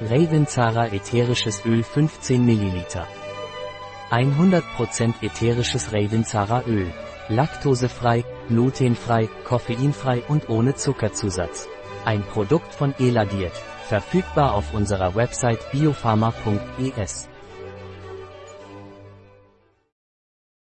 Ravenzara ätherisches Öl 15 ml. 100% ätherisches Ravenzara Öl. Laktosefrei, glutenfrei, koffeinfrei und ohne Zuckerzusatz. Ein Produkt von Eladiert. Verfügbar auf unserer Website biopharma.es.